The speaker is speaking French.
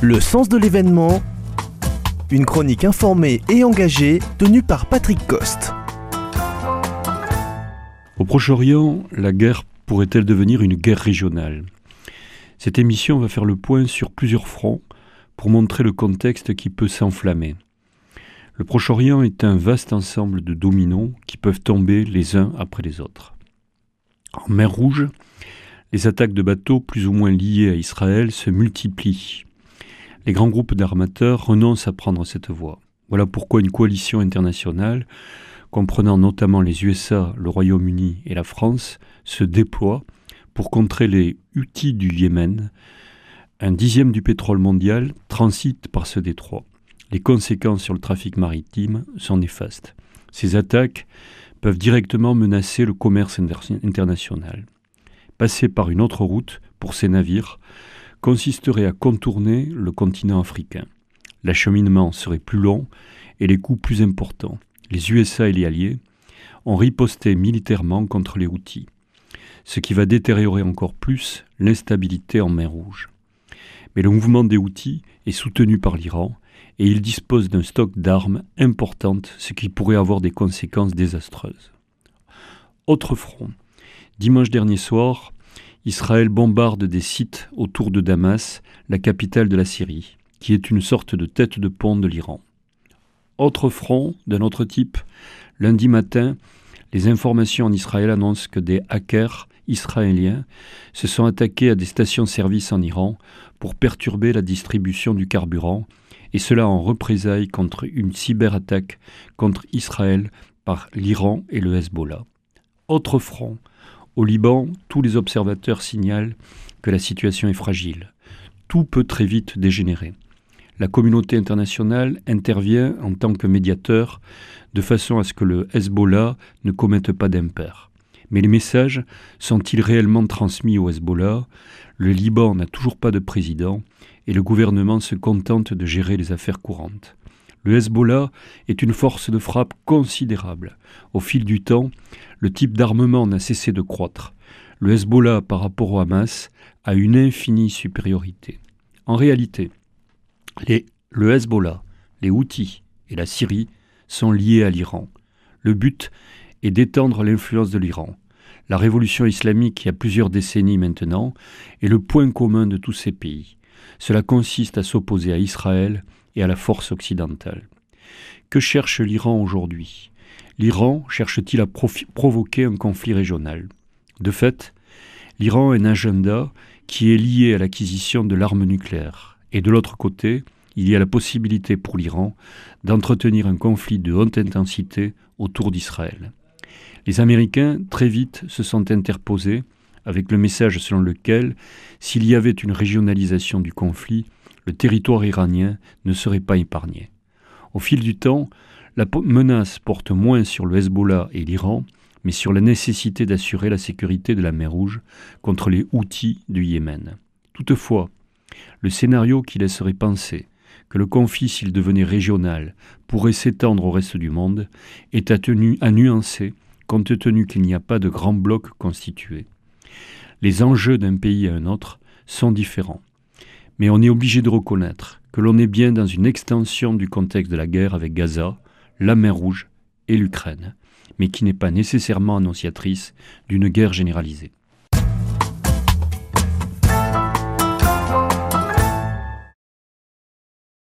Le sens de l'événement, une chronique informée et engagée tenue par Patrick Coste. Au Proche-Orient, la guerre pourrait-elle devenir une guerre régionale? Cette émission va faire le point sur plusieurs fronts pour montrer le contexte qui peut s'enflammer. Le Proche-Orient est un vaste ensemble de dominos qui peuvent tomber les uns après les autres. En mer Rouge, les attaques de bateaux plus ou moins liés à Israël se multiplient. Les grands groupes d'armateurs renoncent à prendre cette voie. Voilà pourquoi une coalition internationale, comprenant notamment les USA, le Royaume-Uni et la France, se déploie pour contrer les Houthis du Yémen. Un dixième du pétrole mondial transite par ce détroit. Les conséquences sur le trafic maritime sont néfastes. Ces attaques peuvent directement menacer le commerce international. Passer par une autre route pour ces navires consisterait à contourner le continent africain. L'acheminement serait plus long et les coûts plus importants. Les USA et les Alliés ont riposté militairement contre les Houthis, ce qui va détériorer encore plus l'instabilité en mer Rouge. Mais le mouvement des Houthis est soutenu par l'Iran et il dispose d'un stock d'armes importante, ce qui pourrait avoir des conséquences désastreuses. Autre front. Dimanche dernier soir, Israël bombarde des sites autour de Damas, la capitale de la Syrie, qui est une sorte de tête de pont de l'Iran. Autre front d'un autre type. Lundi matin, les informations en Israël annoncent que des hackers israéliens se sont attaqués à des stations-service en Iran pour perturber la distribution du carburant et cela en représailles contre une cyberattaque contre Israël par l'Iran et le Hezbollah. Autre front, au Liban, tous les observateurs signalent que la situation est fragile. Tout peut très vite dégénérer. La communauté internationale intervient en tant que médiateur de façon à ce que le Hezbollah ne commette pas d'impair. Mais les messages sont-ils réellement transmis au Hezbollah? Le Liban n'a toujours pas de président et le gouvernement se contente de gérer les affaires courantes. Le Hezbollah est une force de frappe considérable. Au fil du temps, le type d'armement n'a cessé de croître. Le Hezbollah par rapport au Hamas a une infinie supériorité. En réalité, le Hezbollah, les Houthis et la Syrie sont liés à l'Iran. Le but est d'étendre l'influence de l'Iran. La révolution islamique, il y a plusieurs décennies maintenant, est le point commun de tous ces pays. Cela consiste à s'opposer à Israël et à la force occidentale. Que cherche l'Iran aujourd'hui? L'Iran cherche-t-il à provoquer un conflit régional? De fait, l'Iran a un agenda qui est lié à l'acquisition de l'arme nucléaire. Et de l'autre côté, il y a la possibilité pour l'Iran d'entretenir un conflit de haute intensité autour d'Israël. Les Américains, très vite, se sont interposés avec le message selon lequel, s'il y avait une régionalisation du conflit, le territoire iranien ne serait pas épargné. Au fil du temps, la menace porte moins sur le Hezbollah et l'Iran, mais sur la nécessité d'assurer la sécurité de la mer Rouge contre les Houthis du Yémen. Toutefois, le scénario qui laisserait penser que le conflit, s'il devenait régional, pourrait s'étendre au reste du monde, est à, à nuancer compte tenu qu'il n'y a pas de grand bloc constitué les enjeux d'un pays à un autre sont différents. Mais on est obligé de reconnaître que l'on est bien dans une extension du contexte de la guerre avec Gaza, la mer Rouge et l'Ukraine, mais qui n'est pas nécessairement annonciatrice d'une guerre généralisée.